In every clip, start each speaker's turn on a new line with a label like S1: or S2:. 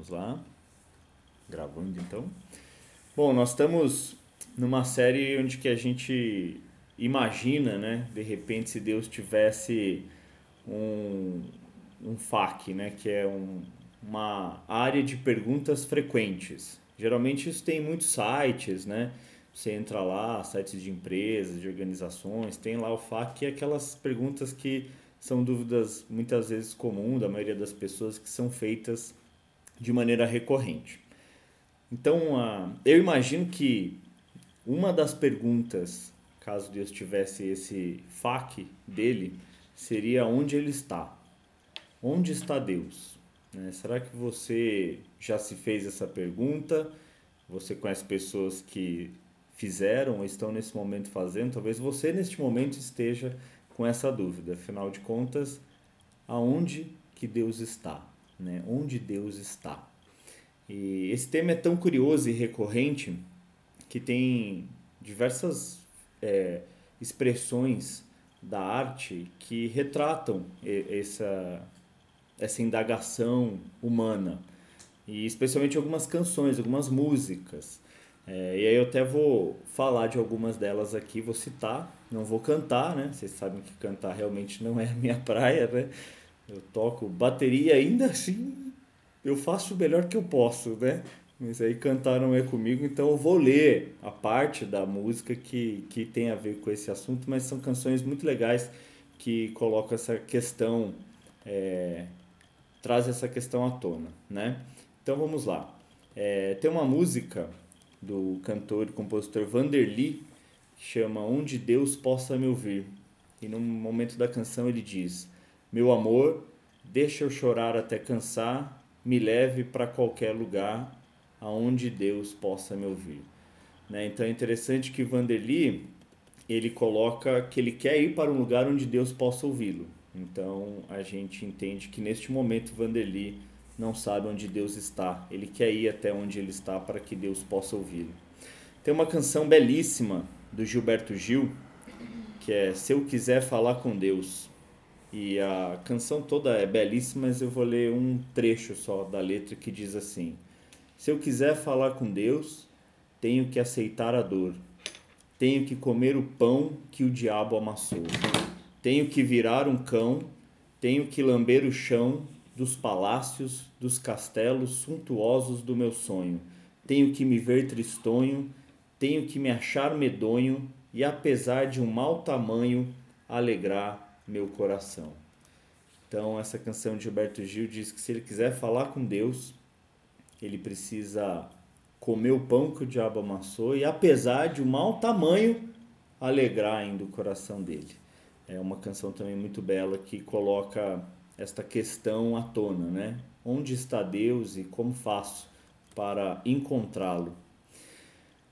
S1: Vamos lá. Gravando então. Bom, nós estamos numa série onde que a gente imagina, né? De repente, se Deus tivesse um, um FAQ, né? Que é um, uma área de perguntas frequentes. Geralmente isso tem muitos sites, né? Você entra lá, sites de empresas, de organizações, tem lá o FAQ, é aquelas perguntas que são dúvidas muitas vezes comuns da maioria das pessoas que são feitas de maneira recorrente. Então, eu imagino que uma das perguntas, caso Deus tivesse esse FAQ dele, seria onde ele está. Onde está Deus? Né? Será que você já se fez essa pergunta? Você conhece pessoas que fizeram ou estão nesse momento fazendo? Talvez você neste momento esteja com essa dúvida. Afinal de contas, aonde que Deus está? Né? Onde Deus está? E esse tema é tão curioso e recorrente que tem diversas é, expressões da arte que retratam essa, essa indagação humana. E especialmente algumas canções, algumas músicas. É, e aí eu até vou falar de algumas delas aqui, vou citar, não vou cantar, né? Vocês sabem que cantar realmente não é a minha praia, né? Eu toco bateria ainda assim, eu faço o melhor que eu posso, né? Mas aí cantar não é comigo, então eu vou ler a parte da música que, que tem a ver com esse assunto, mas são canções muito legais que colocam essa questão, é, traz essa questão à tona, né? Então vamos lá. É, tem uma música do cantor e compositor Vanderly, que chama Onde Deus Possa Me Ouvir. E no momento da canção ele diz: Meu amor, deixa eu chorar até cansar, me leve para qualquer lugar aonde Deus possa me ouvir. Né? Então é interessante que Vanderly ele coloca que ele quer ir para um lugar onde Deus possa ouvi-lo. Então a gente entende que neste momento Vanderly não sabe onde Deus está. Ele quer ir até onde ele está para que Deus possa ouvi-lo. Tem uma canção belíssima do Gilberto Gil, que é Se Eu Quiser Falar com Deus. E a canção toda é belíssima, mas eu vou ler um trecho só da letra que diz assim: Se eu quiser falar com Deus, tenho que aceitar a dor. Tenho que comer o pão que o diabo amassou. Tenho que virar um cão, tenho que lamber o chão dos palácios, dos castelos suntuosos do meu sonho. Tenho que me ver tristonho, tenho que me achar medonho e, apesar de um mau tamanho, alegrar meu coração. Então, essa canção de Gilberto Gil diz que se ele quiser falar com Deus, ele precisa comer o pão que o diabo amassou e, apesar de um mau tamanho, alegrar ainda o coração dele. É uma canção também muito bela que coloca esta questão à tona, né? Onde está Deus e como faço para encontrá-lo?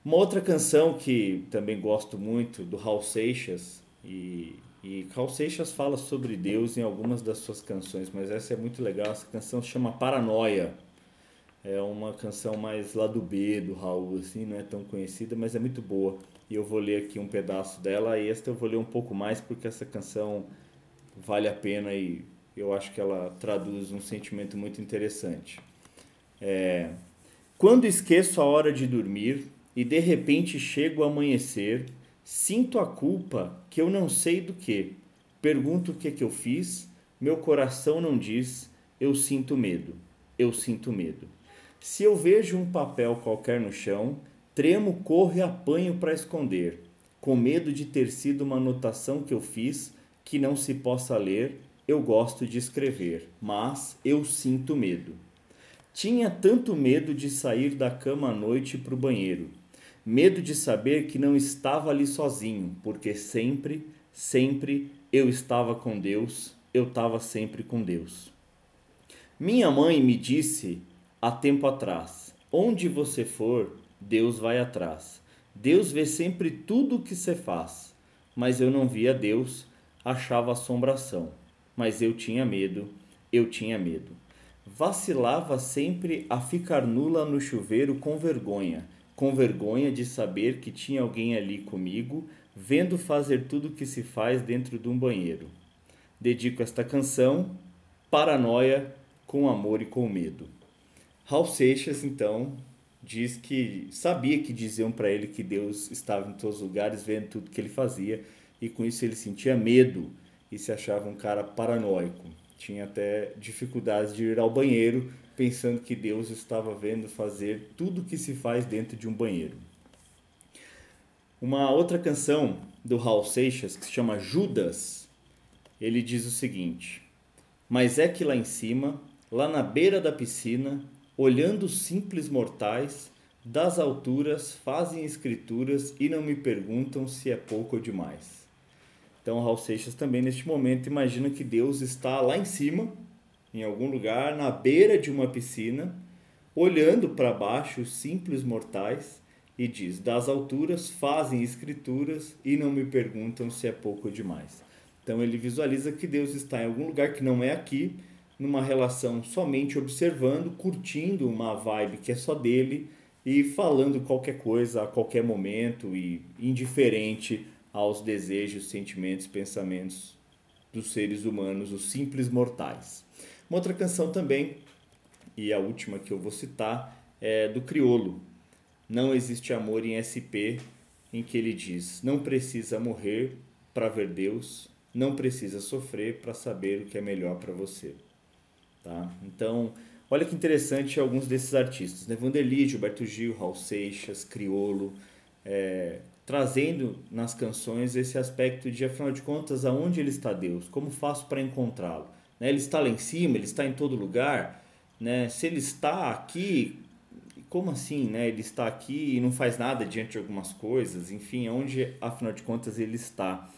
S1: Uma outra canção que também gosto muito, do Raul Seixas, e, e Raul Seixas fala sobre Deus em algumas das suas canções, mas essa é muito legal, essa canção chama Paranoia. É uma canção mais lá do B do Raul, assim, não é tão conhecida, mas é muito boa. E eu vou ler aqui um pedaço dela, e esta eu vou ler um pouco mais, porque essa canção vale a pena e eu acho que ela traduz um sentimento muito interessante. É, Quando esqueço a hora de dormir e de repente chego a amanhecer, sinto a culpa que eu não sei do que. Pergunto o que, que eu fiz, meu coração não diz, eu sinto medo, eu sinto medo. Se eu vejo um papel qualquer no chão, tremo, corro e apanho para esconder, com medo de ter sido uma anotação que eu fiz que não se possa ler eu gosto de escrever, mas eu sinto medo. Tinha tanto medo de sair da cama à noite para o banheiro. Medo de saber que não estava ali sozinho, porque sempre, sempre eu estava com Deus, eu estava sempre com Deus. Minha mãe me disse há tempo atrás: onde você for, Deus vai atrás. Deus vê sempre tudo o que você faz. Mas eu não via Deus, achava assombração mas eu tinha medo, eu tinha medo. Vacilava sempre a ficar nula no chuveiro com vergonha, com vergonha de saber que tinha alguém ali comigo, vendo fazer tudo o que se faz dentro de um banheiro. Dedico esta canção, Paranoia, com amor e com medo. Raul Seixas, então, diz que sabia que diziam para ele que Deus estava em todos os lugares, vendo tudo que ele fazia, e com isso ele sentia medo e se achava um cara paranoico. Tinha até dificuldades de ir ao banheiro, pensando que Deus estava vendo fazer tudo o que se faz dentro de um banheiro. Uma outra canção do Raul Seixas, que se chama Judas, ele diz o seguinte: Mas é que lá em cima, lá na beira da piscina, olhando simples mortais, das alturas fazem escrituras e não me perguntam se é pouco ou demais. Então, Raul Seixas também, neste momento, imagina que Deus está lá em cima, em algum lugar, na beira de uma piscina, olhando para baixo os simples mortais e diz: Das alturas fazem escrituras e não me perguntam se é pouco ou demais. Então ele visualiza que Deus está em algum lugar que não é aqui, numa relação somente observando, curtindo uma vibe que é só dele e falando qualquer coisa a qualquer momento e indiferente aos desejos, sentimentos, pensamentos dos seres humanos, os simples mortais. Uma outra canção também, e a última que eu vou citar, é do Criolo. Não existe amor em SP, em que ele diz: Não precisa morrer para ver Deus, não precisa sofrer para saber o que é melhor para você. Tá? Então, olha que interessante alguns desses artistas, né? Vanderlei, Gilberto Gil, Raul Seixas, Criolo, é, trazendo nas canções esse aspecto de, afinal de contas, aonde ele está Deus? Como faço para encontrá-lo? Né? Ele está lá em cima, ele está em todo lugar. Né? Se ele está aqui, como assim? Né? Ele está aqui e não faz nada diante de algumas coisas. Enfim, aonde, afinal de contas, ele está?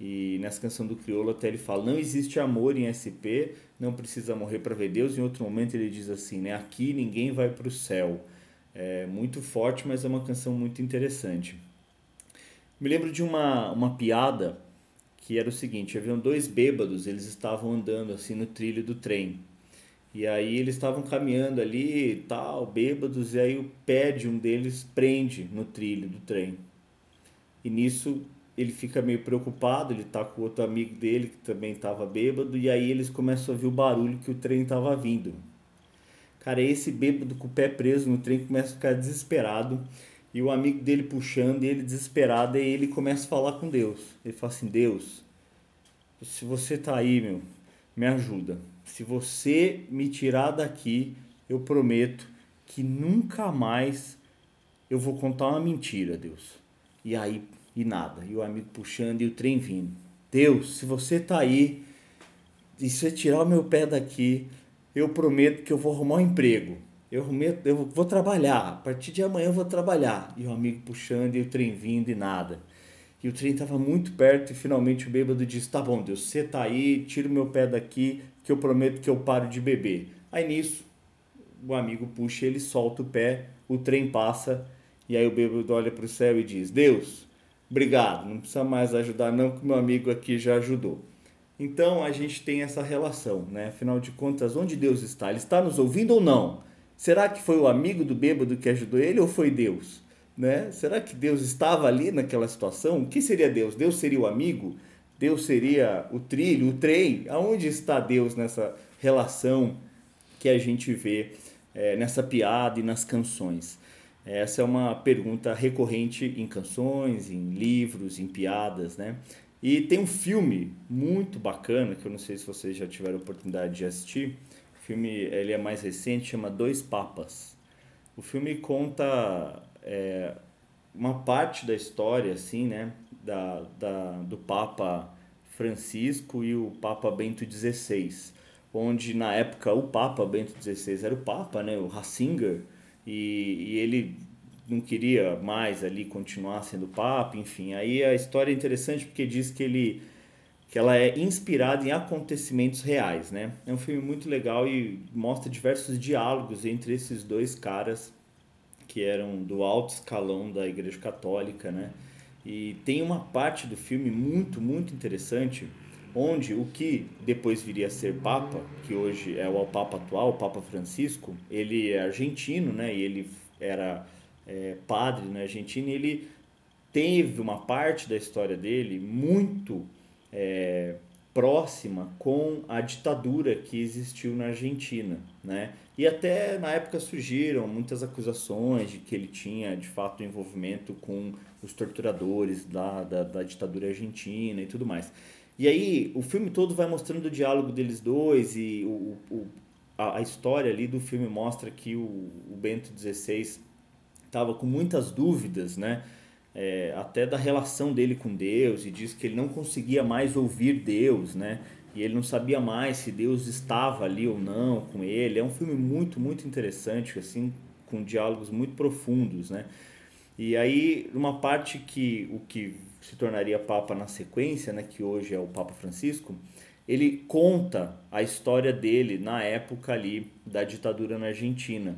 S1: E nessa canção do Criolo até ele fala: não existe amor em SP, não precisa morrer para ver Deus. Em outro momento ele diz assim: né? aqui ninguém vai para o céu. É muito forte, mas é uma canção muito interessante. Me lembro de uma, uma piada que era o seguinte: haviam dois bêbados, eles estavam andando assim no trilho do trem. E aí eles estavam caminhando ali tal, bêbados, e aí o pé de um deles prende no trilho do trem. E nisso ele fica meio preocupado, ele tá com outro amigo dele que também estava bêbado, e aí eles começam a ouvir o barulho que o trem estava vindo. Cara, esse bêbado com o pé preso no trem começa a ficar desesperado, e o amigo dele puxando, e ele desesperado, e ele começa a falar com Deus. Ele fala assim: Deus, se você tá aí, meu, me ajuda. Se você me tirar daqui, eu prometo que nunca mais eu vou contar uma mentira, Deus. E aí e nada. E o amigo puxando e o trem vindo. Deus, se você tá aí e você tirar o meu pé daqui, eu prometo que eu vou arrumar um emprego. Eu, prometo, eu vou trabalhar. A partir de amanhã eu vou trabalhar. E o amigo puxando e o trem vindo e nada. E o trem estava muito perto e finalmente o bêbado disse: Tá bom, Deus, você tá aí, tira o meu pé daqui, que eu prometo que eu paro de beber. Aí nisso, o amigo puxa, ele solta o pé, o trem passa, e aí o bêbado olha para o céu e diz: Deus, Obrigado, não precisa mais ajudar não, que meu amigo aqui já ajudou. Então a gente tem essa relação, né? Afinal de contas, onde Deus está? Ele está nos ouvindo ou não? Será que foi o amigo do bêbado que ajudou ele ou foi Deus? Né? Será que Deus estava ali naquela situação? O que seria Deus? Deus seria o amigo? Deus seria o trilho, o trem? Aonde está Deus nessa relação que a gente vê é, nessa piada e nas canções? Essa é uma pergunta recorrente em canções, em livros, em piadas, né? E tem um filme muito bacana, que eu não sei se vocês já tiveram oportunidade de assistir. Filme ele é mais recente, chama Dois Papas. O filme conta é, uma parte da história, assim, né? Da, da, do Papa Francisco e o Papa Bento XVI. Onde, na época, o Papa Bento XVI era o Papa, né? O Ratzinger e, e ele não queria mais ali continuar sendo papa, enfim. Aí a história é interessante porque diz que ele que ela é inspirada em acontecimentos reais, né? É um filme muito legal e mostra diversos diálogos entre esses dois caras que eram do alto escalão da Igreja Católica, né? E tem uma parte do filme muito, muito interessante onde o que depois viria a ser Papa, que hoje é o Papa atual, o Papa Francisco, ele é argentino, né? E ele era é, padre na Argentina e ele teve uma parte da história dele muito é, próxima com a ditadura que existiu na Argentina, né? E até na época surgiram muitas acusações de que ele tinha de fato envolvimento com os torturadores da, da, da ditadura argentina e tudo mais. E aí o filme todo vai mostrando o diálogo deles dois e o, o a, a, história ali do filme mostra que o, o Bento XVI estava com muitas dúvidas, né? É, até da relação dele com Deus e diz que ele não conseguia mais ouvir Deus, né? E ele não sabia mais se Deus estava ali ou não com ele. É um filme muito, muito interessante, assim, com diálogos muito profundos, né? E aí, uma parte que o que se tornaria Papa na sequência, né, que hoje é o Papa Francisco, ele conta a história dele na época ali da ditadura na Argentina.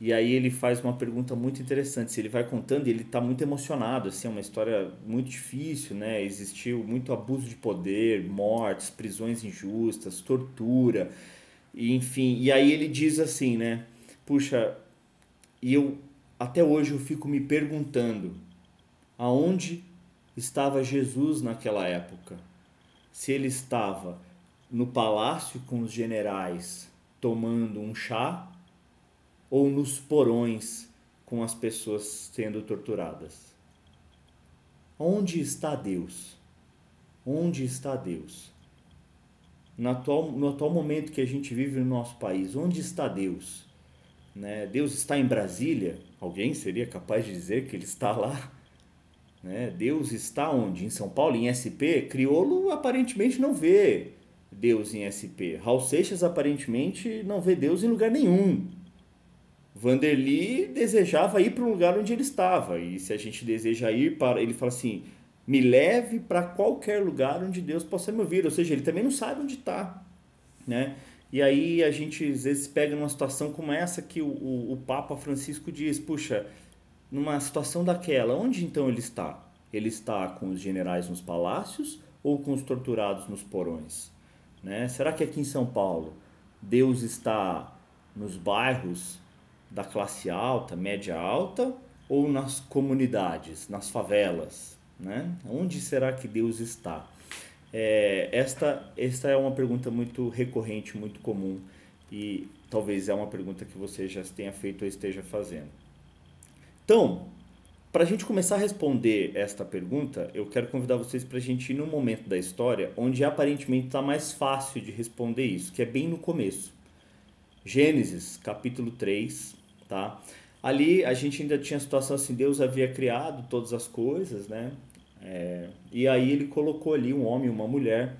S1: E aí ele faz uma pergunta muito interessante. Ele vai contando, e ele está muito emocionado, assim, é uma história muito difícil, né? Existiu muito abuso de poder, mortes, prisões injustas, tortura, enfim. E aí ele diz assim, né? Puxa, e eu até hoje eu fico me perguntando aonde estava Jesus naquela época? Se ele estava no palácio com os generais tomando um chá ou nos porões com as pessoas sendo torturadas? Onde está Deus? Onde está Deus? No atual, no atual momento que a gente vive no nosso país, onde está Deus? Né? Deus está em Brasília? Alguém seria capaz de dizer que ele está lá? Né? Deus está onde? Em São Paulo, em SP? Criolo aparentemente não vê Deus em SP. Raul Seixas aparentemente não vê Deus em lugar nenhum. Vanderly desejava ir para o lugar onde ele estava. E se a gente deseja ir para. Ele fala assim: me leve para qualquer lugar onde Deus possa me ouvir. Ou seja, ele também não sabe onde está. Né? E aí a gente às vezes pega numa situação como essa que o, o, o Papa Francisco diz: puxa, numa situação daquela, onde então ele está? Ele está com os generais nos palácios ou com os torturados nos porões? Né? Será que aqui em São Paulo Deus está nos bairros da classe alta, média alta, ou nas comunidades, nas favelas? Né? Onde será que Deus está? É, esta, esta é uma pergunta muito recorrente, muito comum e talvez é uma pergunta que você já tenha feito ou esteja fazendo. Então, para a gente começar a responder esta pergunta, eu quero convidar vocês para a gente ir num momento da história onde aparentemente está mais fácil de responder isso, que é bem no começo. Gênesis, capítulo 3, tá? Ali a gente ainda tinha a situação assim, Deus havia criado todas as coisas, né? É, e aí ele colocou ali um homem e uma mulher,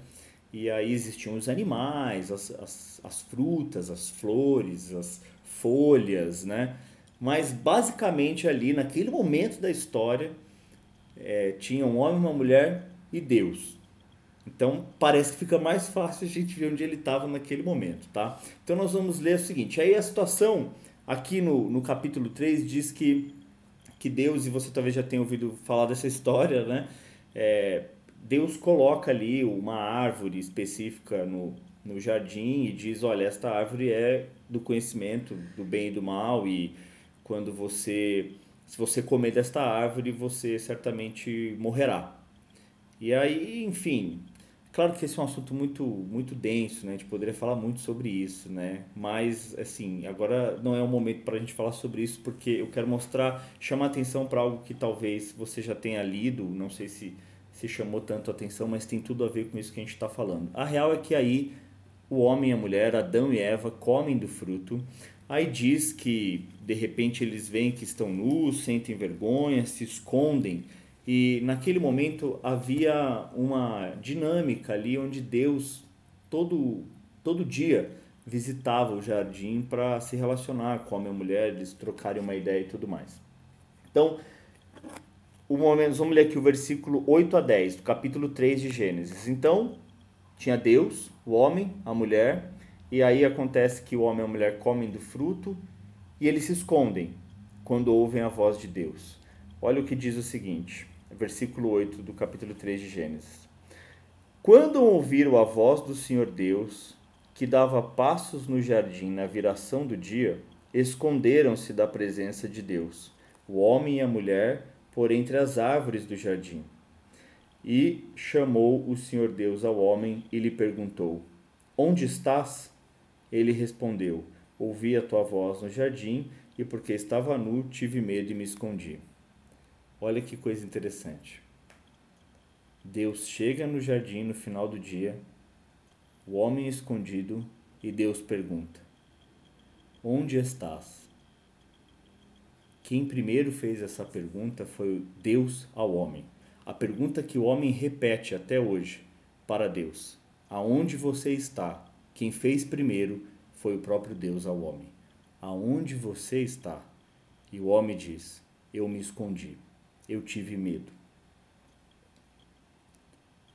S1: e aí existiam os animais, as, as, as frutas, as flores, as folhas, né? Mas basicamente ali, naquele momento da história, é, tinha um homem, uma mulher e Deus. Então parece que fica mais fácil a gente ver onde ele estava naquele momento, tá? Então nós vamos ler o seguinte, aí a situação aqui no, no capítulo 3 diz que, que Deus, e você talvez já tenha ouvido falar dessa história, né? É, Deus coloca ali uma árvore específica no, no jardim e diz, olha, esta árvore é do conhecimento do bem e do mal e quando você se você comer desta árvore, você certamente morrerá. E aí, enfim, claro que esse é um assunto muito muito denso, né? A gente poderia falar muito sobre isso, né? Mas assim, agora não é o momento para a gente falar sobre isso, porque eu quero mostrar, chamar atenção para algo que talvez você já tenha lido, não sei se se chamou tanto atenção, mas tem tudo a ver com isso que a gente está falando. A real é que aí o homem e a mulher, Adão e Eva, comem do fruto. Aí diz que de repente eles veem que estão nus, sentem vergonha, se escondem. E naquele momento havia uma dinâmica ali onde Deus todo todo dia visitava o jardim para se relacionar com a minha mulher, eles trocarem uma ideia e tudo mais. Então, o momento, vamos ler aqui o versículo 8 a 10 do capítulo 3 de Gênesis. Então, tinha Deus, o homem, a mulher, e aí acontece que o homem e a mulher comem do fruto e eles se escondem quando ouvem a voz de Deus. Olha o que diz o seguinte, versículo 8 do capítulo 3 de Gênesis. Quando ouviram a voz do Senhor Deus, que dava passos no jardim na viração do dia, esconderam-se da presença de Deus, o homem e a mulher, por entre as árvores do jardim. E chamou o Senhor Deus ao homem e lhe perguntou: Onde estás? Ele respondeu: ouvi a tua voz no jardim e porque estava nu, tive medo e me escondi. Olha que coisa interessante. Deus chega no jardim no final do dia, o homem escondido, e Deus pergunta: Onde estás? Quem primeiro fez essa pergunta foi Deus ao homem. A pergunta que o homem repete até hoje para Deus: Aonde você está? Quem fez primeiro foi o próprio Deus ao homem. Aonde você está? E o homem diz: Eu me escondi, eu tive medo.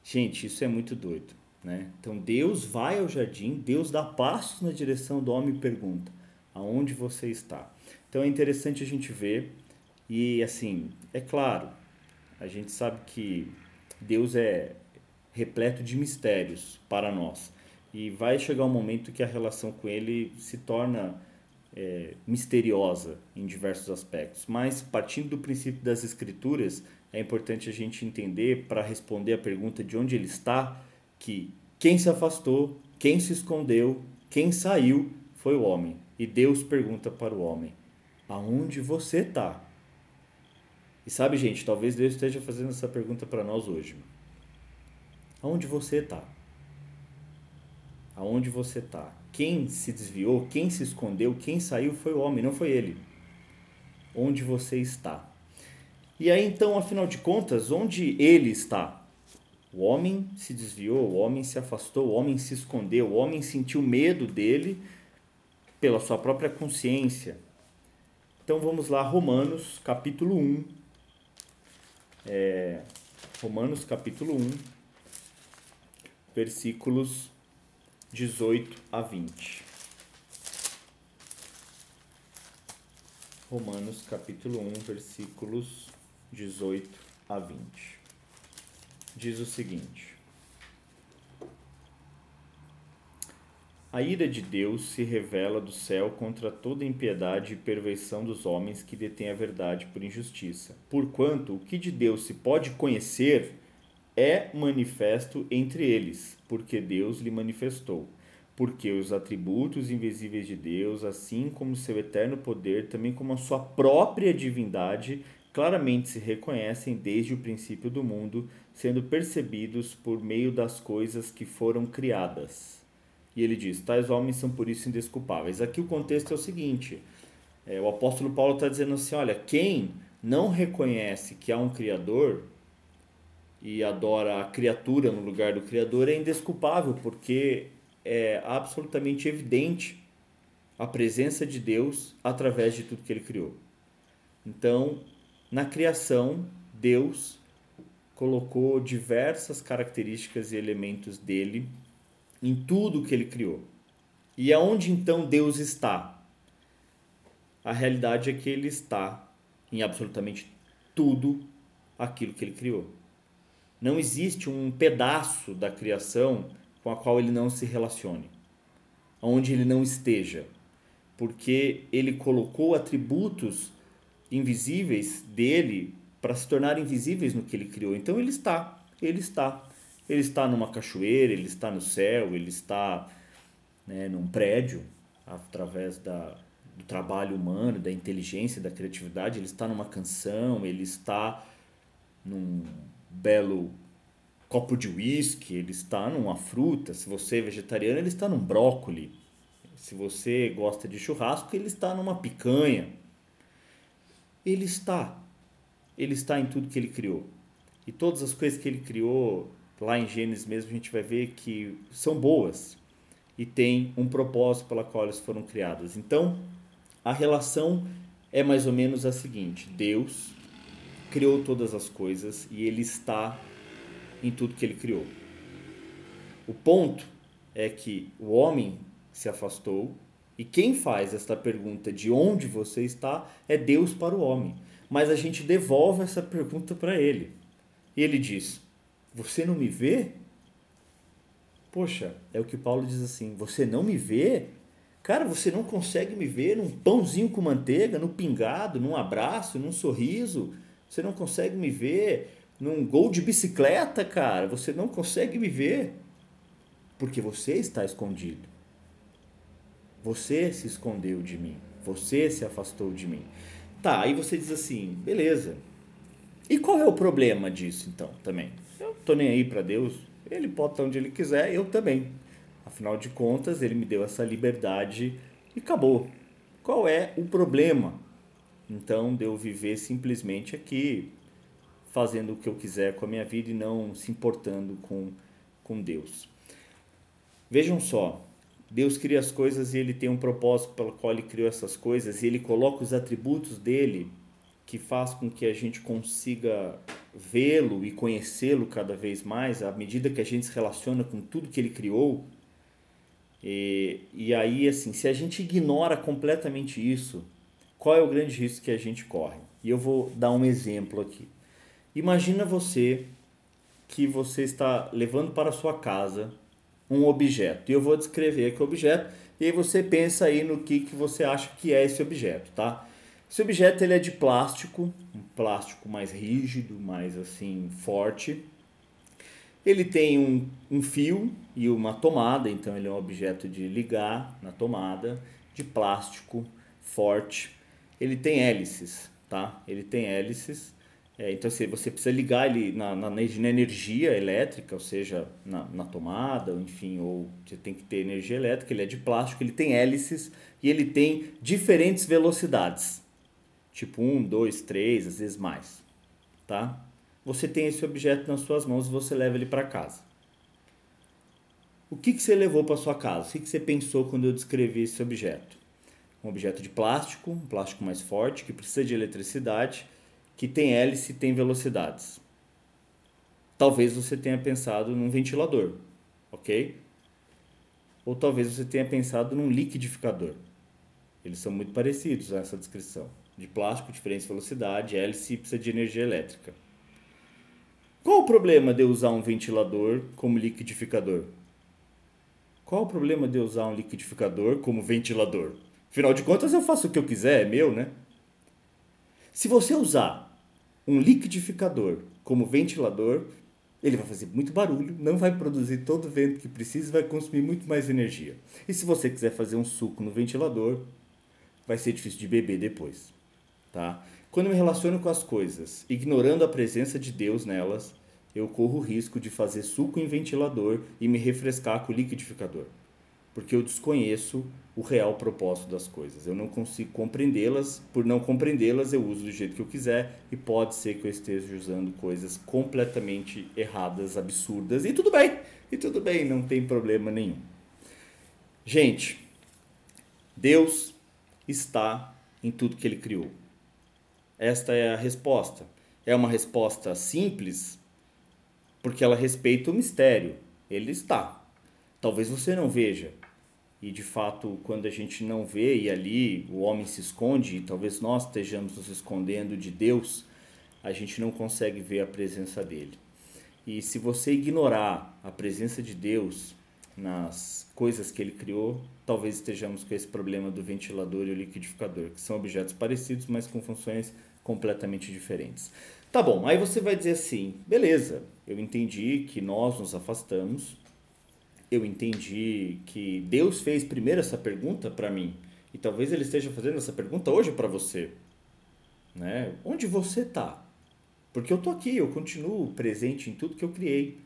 S1: Gente, isso é muito doido, né? Então Deus vai ao jardim, Deus dá passos na direção do homem e pergunta: Aonde você está? Então é interessante a gente ver e assim, é claro, a gente sabe que Deus é repleto de mistérios para nós. E vai chegar um momento que a relação com ele se torna é, misteriosa em diversos aspectos. Mas, partindo do princípio das Escrituras, é importante a gente entender, para responder a pergunta de onde ele está, que quem se afastou, quem se escondeu, quem saiu foi o homem. E Deus pergunta para o homem: aonde você está? E sabe, gente, talvez Deus esteja fazendo essa pergunta para nós hoje. Aonde você está? Aonde você está? Quem se desviou, quem se escondeu, quem saiu foi o homem, não foi ele. Onde você está? E aí então, afinal de contas, onde ele está? O homem se desviou, o homem se afastou, o homem se escondeu, o homem sentiu medo dele pela sua própria consciência, então vamos lá, Romanos capítulo 1. É, Romanos capítulo 1, versículos 18 a 20. Romanos capítulo 1, versículos 18 a 20. Diz o seguinte: A ira de Deus se revela do céu contra toda impiedade e perversão dos homens que detêm a verdade por injustiça. Porquanto o que de Deus se pode conhecer é manifesto entre eles, porque Deus lhe manifestou. Porque os atributos invisíveis de Deus, assim como seu eterno poder, também como a sua própria divindade, claramente se reconhecem desde o princípio do mundo, sendo percebidos por meio das coisas que foram criadas e ele diz: tais homens são por isso indesculpáveis. Aqui o contexto é o seguinte: é, o apóstolo Paulo está dizendo assim: olha, quem não reconhece que há um Criador e adora a criatura no lugar do Criador é indesculpável, porque é absolutamente evidente a presença de Deus através de tudo que ele criou. Então, na criação, Deus colocou diversas características e elementos dele em tudo que ele criou. E aonde então Deus está? A realidade é que ele está em absolutamente tudo aquilo que ele criou. Não existe um pedaço da criação com a qual ele não se relacione, onde ele não esteja, porque ele colocou atributos invisíveis dele para se tornarem visíveis no que ele criou. Então ele está, ele está. Ele está numa cachoeira, ele está no céu, ele está né, num prédio, através da, do trabalho humano, da inteligência, da criatividade, ele está numa canção, ele está num belo copo de uísque, ele está numa fruta. Se você é vegetariano, ele está num brócoli. Se você gosta de churrasco, ele está numa picanha. Ele está. Ele está em tudo que ele criou. E todas as coisas que ele criou lá em Gênesis mesmo, a gente vai ver que são boas e tem um propósito pela qual elas foram criadas. Então, a relação é mais ou menos a seguinte: Deus criou todas as coisas e ele está em tudo que ele criou. O ponto é que o homem se afastou e quem faz esta pergunta de onde você está é Deus para o homem. Mas a gente devolve essa pergunta para ele. E ele diz: você não me vê? Poxa, é o que Paulo diz assim: Você não me vê? Cara, você não consegue me ver num pãozinho com manteiga, no pingado, num abraço, num sorriso. Você não consegue me ver num gol de bicicleta, cara. Você não consegue me ver porque você está escondido. Você se escondeu de mim. Você se afastou de mim. Tá, aí você diz assim, beleza. E qual é o problema disso então também? Eu tô nem aí para Deus. Ele pode estar onde ele quiser, eu também. Afinal de contas, ele me deu essa liberdade e acabou. Qual é o problema? Então, de eu viver simplesmente aqui, fazendo o que eu quiser com a minha vida e não se importando com, com Deus. Vejam só, Deus cria as coisas e ele tem um propósito pelo qual ele criou essas coisas e ele coloca os atributos dele que faz com que a gente consiga vê-lo e conhecê-lo cada vez mais à medida que a gente se relaciona com tudo que ele criou. E, e aí, assim, se a gente ignora completamente isso, qual é o grande risco que a gente corre? E eu vou dar um exemplo aqui. Imagina você que você está levando para sua casa um objeto. E eu vou descrever aqui o objeto e aí você pensa aí no que, que você acha que é esse objeto, tá? Esse objeto ele é de plástico, um plástico mais rígido, mais assim forte. Ele tem um, um fio e uma tomada, então ele é um objeto de ligar na tomada, de plástico forte. Ele tem hélices, tá? Ele tem hélices é, então, se você precisa ligar ele na, na, na energia elétrica, ou seja, na, na tomada, enfim, ou você tem que ter energia elétrica, ele é de plástico, ele tem hélices e ele tem diferentes velocidades. Tipo 1, 2, 3, às vezes mais. Tá? Você tem esse objeto nas suas mãos e você leva ele para casa. O que, que você levou para sua casa? O que, que você pensou quando eu descrevi esse objeto? Um objeto de plástico, um plástico mais forte, que precisa de eletricidade que tem hélice e tem velocidades. Talvez você tenha pensado num ventilador, ok? Ou talvez você tenha pensado num liquidificador. Eles são muito parecidos a essa descrição. De plástico, diferente velocidade, hélice e precisa de energia elétrica. Qual o problema de eu usar um ventilador como liquidificador? Qual o problema de eu usar um liquidificador como ventilador? Afinal de contas, eu faço o que eu quiser, é meu, né? Se você usar um liquidificador como ventilador, ele vai fazer muito barulho, não vai produzir todo o vento que precisa vai consumir muito mais energia. E se você quiser fazer um suco no ventilador, vai ser difícil de beber depois, tá? Quando eu me relaciono com as coisas, ignorando a presença de Deus nelas, eu corro o risco de fazer suco em ventilador e me refrescar com o liquidificador porque eu desconheço o real propósito das coisas. Eu não consigo compreendê-las, por não compreendê-las, eu uso do jeito que eu quiser e pode ser que eu esteja usando coisas completamente erradas, absurdas, e tudo bem, e tudo bem, não tem problema nenhum. Gente, Deus está em tudo que ele criou. Esta é a resposta. É uma resposta simples, porque ela respeita o mistério. Ele está. Talvez você não veja, e de fato, quando a gente não vê e ali o homem se esconde, e talvez nós estejamos nos escondendo de Deus, a gente não consegue ver a presença dele. E se você ignorar a presença de Deus nas coisas que ele criou, talvez estejamos com esse problema do ventilador e o liquidificador, que são objetos parecidos, mas com funções completamente diferentes. Tá bom, aí você vai dizer assim: beleza, eu entendi que nós nos afastamos, eu entendi que Deus fez primeiro essa pergunta para mim e talvez ele esteja fazendo essa pergunta hoje para você, né? Onde você está? Porque eu tô aqui, eu continuo presente em tudo que eu criei.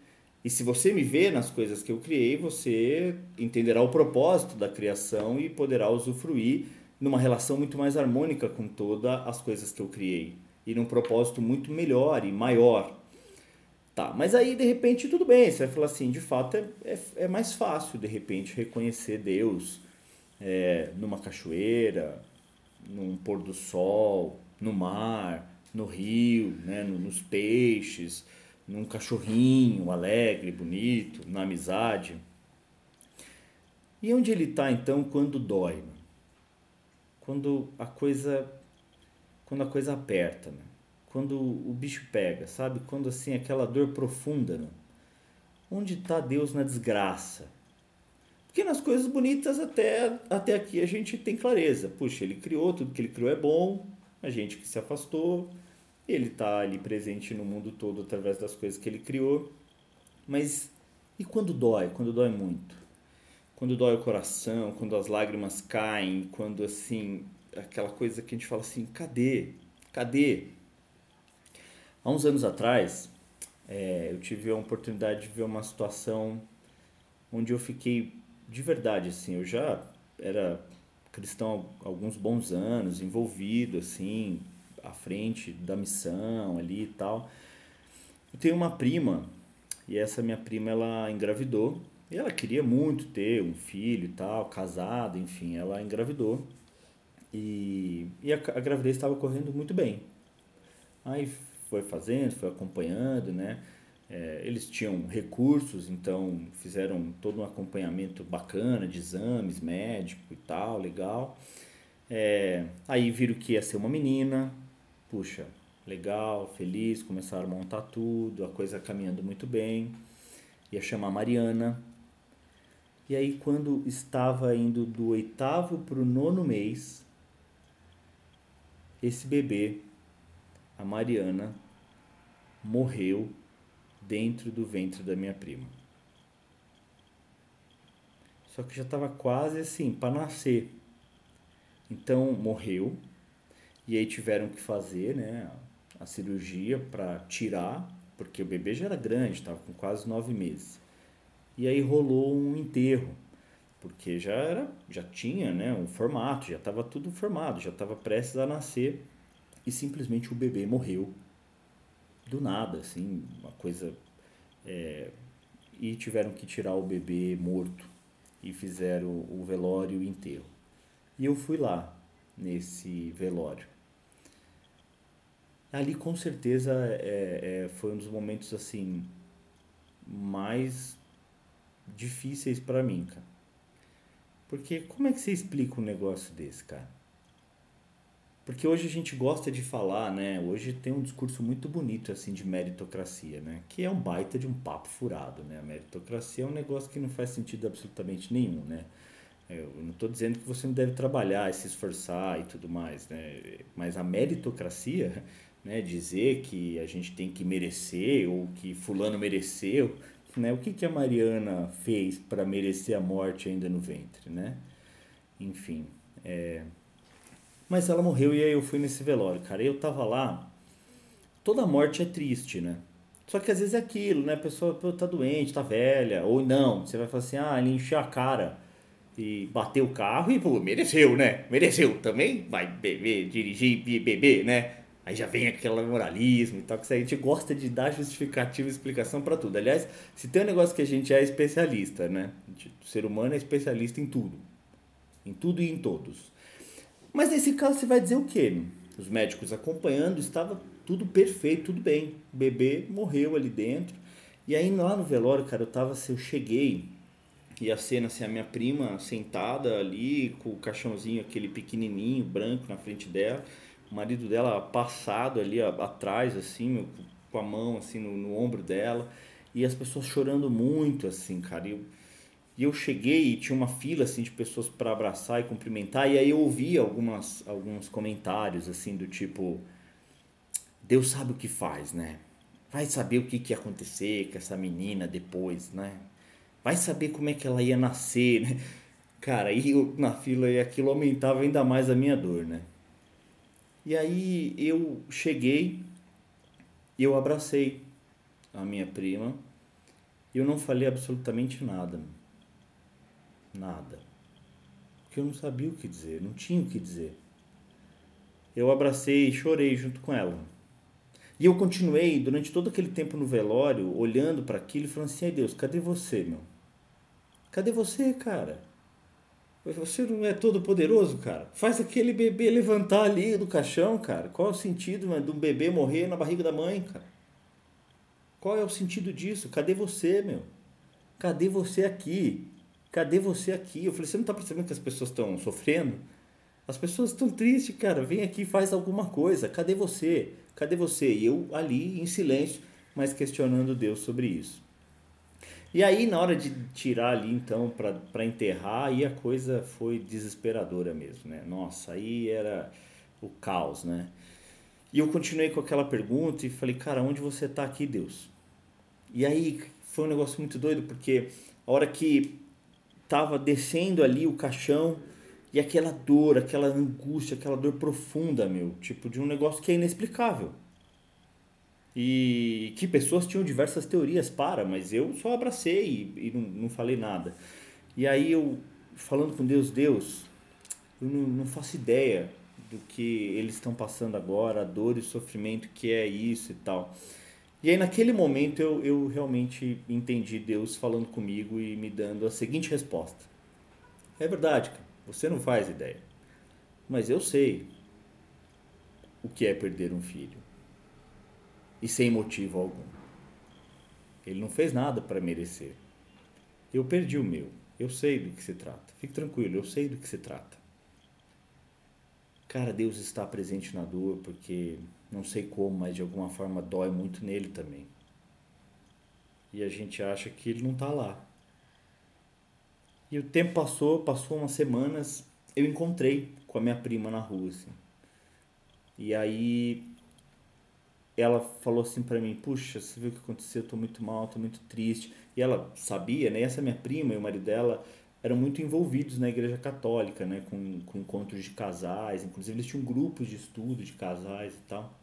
S1: E se você me vê nas coisas que eu criei, você entenderá o propósito da criação e poderá usufruir numa relação muito mais harmônica com todas as coisas que eu criei e num propósito muito melhor e maior. Tá, mas aí de repente tudo bem, você vai falar assim, de fato é, é, é mais fácil de repente reconhecer Deus é, numa cachoeira, num pôr do sol, no mar, no rio, né, nos peixes, num cachorrinho alegre, bonito, na amizade. E onde ele está então quando dói? Quando a coisa quando a coisa aperta, né? Quando o bicho pega, sabe? Quando assim, aquela dor profunda. Onde está Deus na desgraça? Porque nas coisas bonitas até, até aqui a gente tem clareza. Puxa, ele criou, tudo que ele criou é bom, a gente que se afastou, ele está ali presente no mundo todo através das coisas que ele criou. Mas e quando dói? Quando dói muito? quando dói o coração, quando as lágrimas caem, quando assim, aquela coisa que a gente fala assim, cadê? Cadê? Há uns anos atrás, é, eu tive a oportunidade de ver uma situação onde eu fiquei de verdade, assim, eu já era cristão há alguns bons anos, envolvido, assim, à frente da missão ali e tal. Eu tenho uma prima, e essa minha prima, ela engravidou, e ela queria muito ter um filho e tal, casada, enfim, ela engravidou. E, e a, a gravidez estava correndo muito bem. Aí foi fazendo, foi acompanhando, né? É, eles tinham recursos, então fizeram todo um acompanhamento bacana de exames médico e tal, legal. É, aí viram que ia ser uma menina, puxa, legal, feliz, começaram a montar tudo, a coisa caminhando muito bem. Ia chamar Mariana. E aí, quando estava indo do oitavo para o nono mês, esse bebê, a Mariana, morreu dentro do ventre da minha prima. Só que já estava quase assim, para nascer. Então morreu, e aí tiveram que fazer né, a cirurgia para tirar, porque o bebê já era grande, estava com quase nove meses. E aí rolou um enterro, porque já era, já tinha né, um formato, já estava tudo formado, já estava prestes a nascer e simplesmente o bebê morreu do nada, assim, uma coisa. É, e tiveram que tirar o bebê morto e fizeram o velório e o enterro. E eu fui lá nesse velório. Ali com certeza é, é, foi um dos momentos assim mais difíceis para mim, cara. Porque como é que você explica um negócio desse, cara? Porque hoje a gente gosta de falar, né? Hoje tem um discurso muito bonito assim de meritocracia, né? Que é um baita de um papo furado, né? A meritocracia é um negócio que não faz sentido absolutamente nenhum, né? Eu não estou dizendo que você não deve trabalhar, se esforçar e tudo mais, né? Mas a meritocracia, né? Dizer que a gente tem que merecer ou que fulano mereceu, né? O que que a Mariana fez para merecer a morte ainda no ventre, né? Enfim, é, mas ela morreu e aí eu fui nesse velório, cara. E eu tava lá. Toda morte é triste, né? Só que às vezes é aquilo, né? A pessoa tá doente, tá velha. Ou não, você vai falar assim, ah, ele encheu a cara e bateu o carro e, pô, mereceu, né? Mereceu também. Vai beber, dirigir e beber, né? Aí já vem aquele moralismo e tal, que a gente gosta de dar justificativa e explicação para tudo. Aliás, se tem um negócio que a gente é especialista, né? O ser humano é especialista em tudo. Em tudo e em todos. Mas nesse caso você vai dizer o quê? Os médicos acompanhando, estava tudo perfeito, tudo bem. O bebê morreu ali dentro. E aí lá no velório, cara, eu tava assim, eu cheguei e a cena assim, a minha prima sentada ali com o caixãozinho aquele pequenininho, branco na frente dela, o marido dela passado ali atrás assim, com a mão assim no, no ombro dela, e as pessoas chorando muito assim, cara. E eu, e eu cheguei e tinha uma fila assim de pessoas para abraçar e cumprimentar e aí eu ouvi algumas alguns comentários assim do tipo Deus sabe o que faz, né? Vai saber o que, que ia acontecer com essa menina depois, né? Vai saber como é que ela ia nascer, né? Cara, e eu, na fila e aquilo aumentava ainda mais a minha dor, né? E aí eu cheguei eu abracei a minha prima e eu não falei absolutamente nada. Nada. Porque eu não sabia o que dizer, não tinha o que dizer. Eu abracei e chorei junto com ela. E eu continuei durante todo aquele tempo no velório, olhando para aquilo e falando assim: ai Deus, cadê você, meu? Cadê você, cara? Você não é todo poderoso, cara? Faz aquele bebê levantar ali do caixão, cara. Qual é o sentido de um bebê morrer na barriga da mãe, cara? Qual é o sentido disso? Cadê você, meu? Cadê você aqui? Cadê você aqui? Eu falei, você não está percebendo que as pessoas estão sofrendo? As pessoas estão tristes, cara. Vem aqui faz alguma coisa. Cadê você? Cadê você? E eu ali em silêncio, mas questionando Deus sobre isso. E aí, na hora de tirar ali, então, para enterrar, aí a coisa foi desesperadora mesmo, né? Nossa, aí era o caos, né? E eu continuei com aquela pergunta e falei, cara, onde você está aqui, Deus? E aí foi um negócio muito doido, porque a hora que estava descendo ali o caixão e aquela dor, aquela angústia, aquela dor profunda, meu, tipo de um negócio que é inexplicável. E que pessoas tinham diversas teorias para, mas eu só abracei e, e não, não falei nada. E aí eu, falando com Deus, Deus, eu não, não faço ideia do que eles estão passando agora, a dor e o sofrimento que é isso e tal. E aí naquele momento eu, eu realmente entendi Deus falando comigo e me dando a seguinte resposta. É verdade, cara, você não faz ideia. Mas eu sei o que é perder um filho e sem motivo algum. Ele não fez nada para merecer. Eu perdi o meu. Eu sei do que se trata. Fique tranquilo, eu sei do que se trata. Cara, Deus está presente na dor porque não sei como, mas de alguma forma dói muito nele também. E a gente acha que ele não está lá. E o tempo passou, passou umas semanas, eu encontrei com a minha prima na rua, assim. E aí ela falou assim para mim, puxa, você viu o que aconteceu? Eu tô muito mal, tô muito triste. E ela sabia, né? Essa minha prima e o marido dela eram muito envolvidos na igreja católica, né? Com, com encontros de casais, inclusive eles tinham grupos de estudo de casais e tal.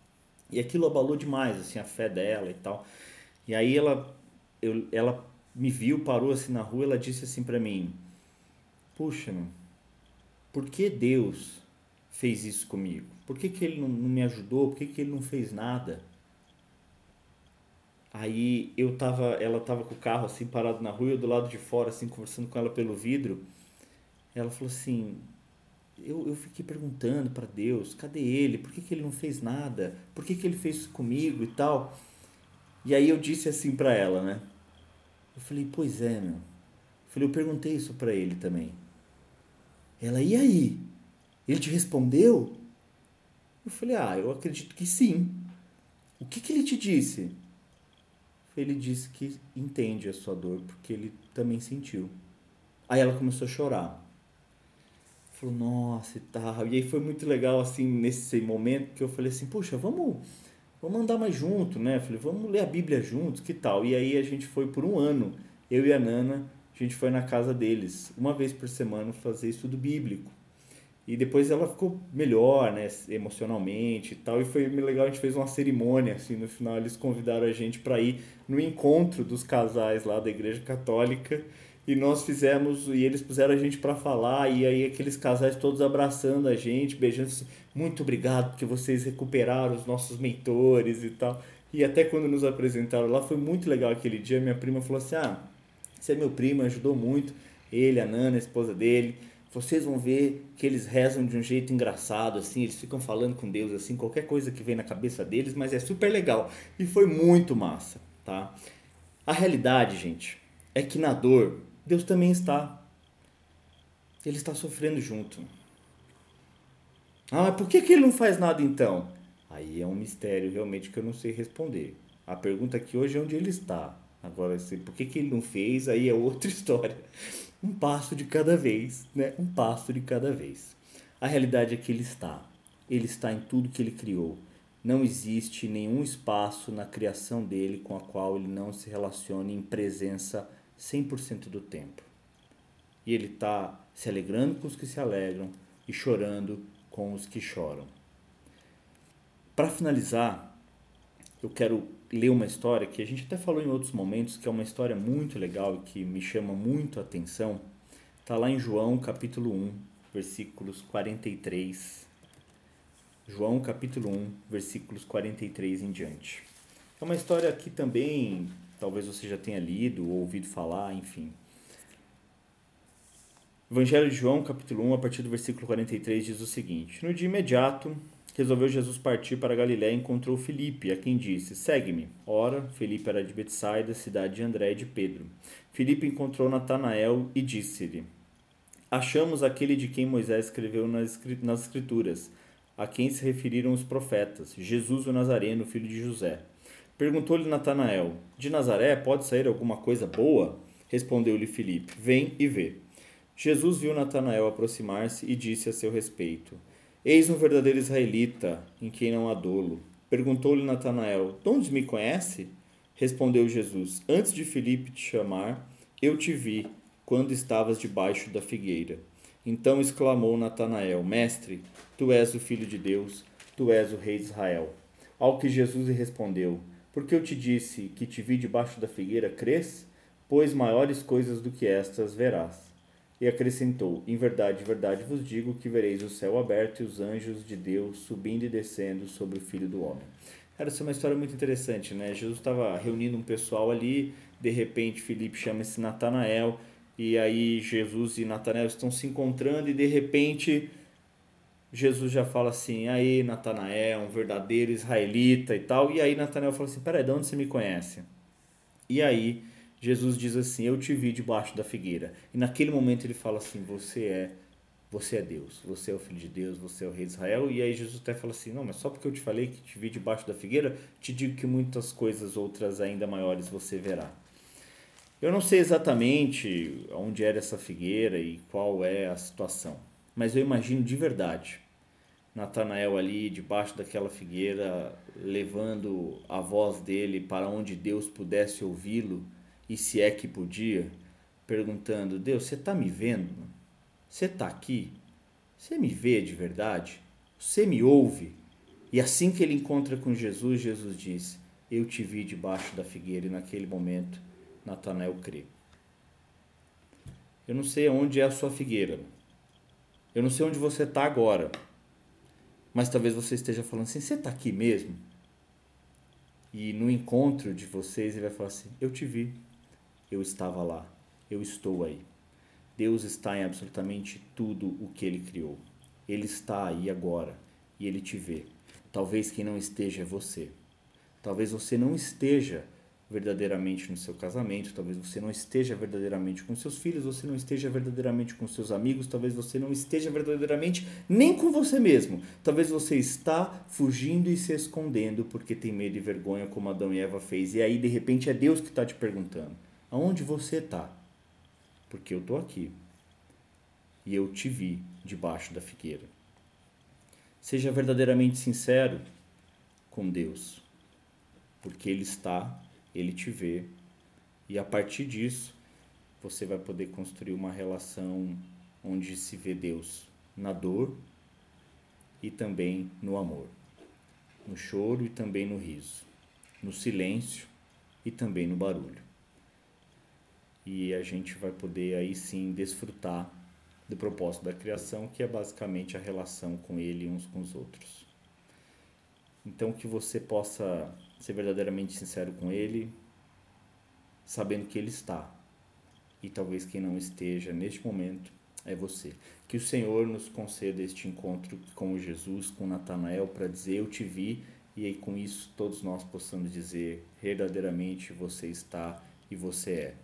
S1: E aquilo abalou demais, assim, a fé dela e tal. E aí ela, eu, ela me viu, parou assim na rua, ela disse assim para mim, puxa, por que Deus fez isso comigo? Por que, que ele não, não me ajudou? Por que, que ele não fez nada? Aí eu tava, ela tava com o carro assim parado na rua, eu do lado de fora assim conversando com ela pelo vidro. Ela falou assim: eu, eu fiquei perguntando para Deus, cadê ele? Por que, que ele não fez nada? Por que, que ele fez isso comigo e tal? E aí eu disse assim para ela, né? Eu falei: "Pois é, meu". Eu falei: "Eu perguntei isso para ele também". Ela: "E aí? Ele te respondeu?" Eu falei, ah, eu acredito que sim. O que, que ele te disse? Ele disse que entende a sua dor, porque ele também sentiu. Aí ela começou a chorar. Falou, nossa e tal. E aí foi muito legal, assim, nesse momento que eu falei assim, puxa, vamos, vamos andar mais junto, né? falei, vamos ler a Bíblia juntos, que tal? E aí a gente foi por um ano, eu e a Nana, a gente foi na casa deles, uma vez por semana, fazer estudo bíblico. E depois ela ficou melhor, né, emocionalmente e tal. E foi legal, a gente fez uma cerimônia, assim, no final eles convidaram a gente para ir no encontro dos casais lá da Igreja Católica. E nós fizemos, e eles puseram a gente para falar, e aí aqueles casais todos abraçando a gente, beijando assim, muito obrigado porque vocês recuperaram os nossos mentores e tal. E até quando nos apresentaram lá, foi muito legal aquele dia. Minha prima falou assim: Ah, você é meu primo, ajudou muito. Ele, a Nana, a esposa dele vocês vão ver que eles rezam de um jeito engraçado, assim, eles ficam falando com Deus, assim, qualquer coisa que vem na cabeça deles, mas é super legal. E foi muito massa, tá? A realidade, gente, é que na dor, Deus também está. Ele está sofrendo junto. Ah, mas por que, que ele não faz nada então? Aí é um mistério realmente que eu não sei responder. A pergunta aqui hoje é onde ele está. Agora, por que, que ele não fez, aí é outra história um passo de cada vez, né? Um passo de cada vez. A realidade é que ele está. Ele está em tudo que ele criou. Não existe nenhum espaço na criação dele com a qual ele não se relacione em presença 100% do tempo. E ele está se alegrando com os que se alegram e chorando com os que choram. Para finalizar, eu quero ler uma história que a gente até falou em outros momentos, que é uma história muito legal e que me chama muito a atenção. Está lá em João capítulo 1, versículos 43. João capítulo 1, versículos 43 em diante. É uma história que também talvez você já tenha lido ou ouvido falar, enfim. Evangelho de João, capítulo 1, a partir do versículo 43, diz o seguinte: No dia imediato, resolveu Jesus partir para Galiléia e encontrou Filipe, a quem disse: Segue-me. Ora, Filipe era de Betsaida, cidade de André e de Pedro. Filipe encontrou Natanael e disse-lhe: Achamos aquele de quem Moisés escreveu nas Escrituras, a quem se referiram os profetas, Jesus o Nazareno, filho de José. Perguntou-lhe Natanael: De Nazaré pode sair alguma coisa boa? Respondeu-lhe Filipe: Vem e vê. Jesus viu Natanael aproximar-se e disse a seu respeito: Eis um verdadeiro israelita, em quem não há dolo. Perguntou-lhe Natanael: De onde me conhece? Respondeu Jesus: Antes de Filipe te chamar, eu te vi, quando estavas debaixo da figueira. Então exclamou Natanael: Mestre, tu és o filho de Deus, tu és o rei de Israel. Ao que Jesus lhe respondeu: Porque eu te disse que te vi debaixo da figueira, crês? Pois maiores coisas do que estas verás. E acrescentou: Em verdade, verdade vos digo que vereis o céu aberto e os anjos de Deus subindo e descendo sobre o filho do homem. Essa é uma história muito interessante, né? Jesus estava reunindo um pessoal ali, de repente Felipe chama esse Natanael, e aí Jesus e Natanael estão se encontrando, e de repente Jesus já fala assim: aí Natanael, um verdadeiro israelita e tal. E aí Natanael fala assim: peraí, de onde você me conhece? E aí Jesus diz assim: eu te vi debaixo da figueira. E naquele momento ele fala assim: você é você é Deus, você é o Filho de Deus, você é o Rei de Israel. E aí Jesus até fala assim: Não, mas só porque eu te falei que te vi debaixo da figueira, te digo que muitas coisas outras ainda maiores você verá. Eu não sei exatamente onde era essa figueira e qual é a situação, mas eu imagino de verdade Natanael ali debaixo daquela figueira, levando a voz dele para onde Deus pudesse ouvi-lo, e se é que podia, perguntando: Deus, você está me vendo? Você está aqui? Você me vê de verdade? Você me ouve? E assim que ele encontra com Jesus, Jesus diz: Eu te vi debaixo da figueira, e naquele momento Natanael crê. Eu não sei onde é a sua figueira. Eu não sei onde você está agora. Mas talvez você esteja falando assim: Você está aqui mesmo? E no encontro de vocês, ele vai falar assim: Eu te vi. Eu estava lá. Eu estou aí. Deus está em absolutamente tudo o que ele criou. Ele está aí agora e ele te vê. Talvez quem não esteja é você. Talvez você não esteja verdadeiramente no seu casamento, talvez você não esteja verdadeiramente com seus filhos, você não esteja verdadeiramente com seus amigos, talvez você não esteja verdadeiramente nem com você mesmo. Talvez você está fugindo e se escondendo porque tem medo e vergonha como Adão e Eva fez. E aí de repente é Deus que está te perguntando: aonde você está? porque eu estou aqui e eu te vi debaixo da figueira. Seja verdadeiramente sincero com Deus, porque Ele está, Ele te vê, e a partir disso você vai poder construir uma relação onde se vê Deus na dor e também no amor, no choro e também no riso, no silêncio e também no barulho e a gente vai poder aí sim desfrutar do propósito da criação, que é basicamente a relação com ele uns com os outros. Então que você possa ser verdadeiramente sincero com ele, sabendo que ele está. E talvez quem não esteja neste momento é você. Que o Senhor nos conceda este encontro com Jesus, com Natanael, para dizer eu te vi, e aí com isso todos nós possamos dizer verdadeiramente você está e você é.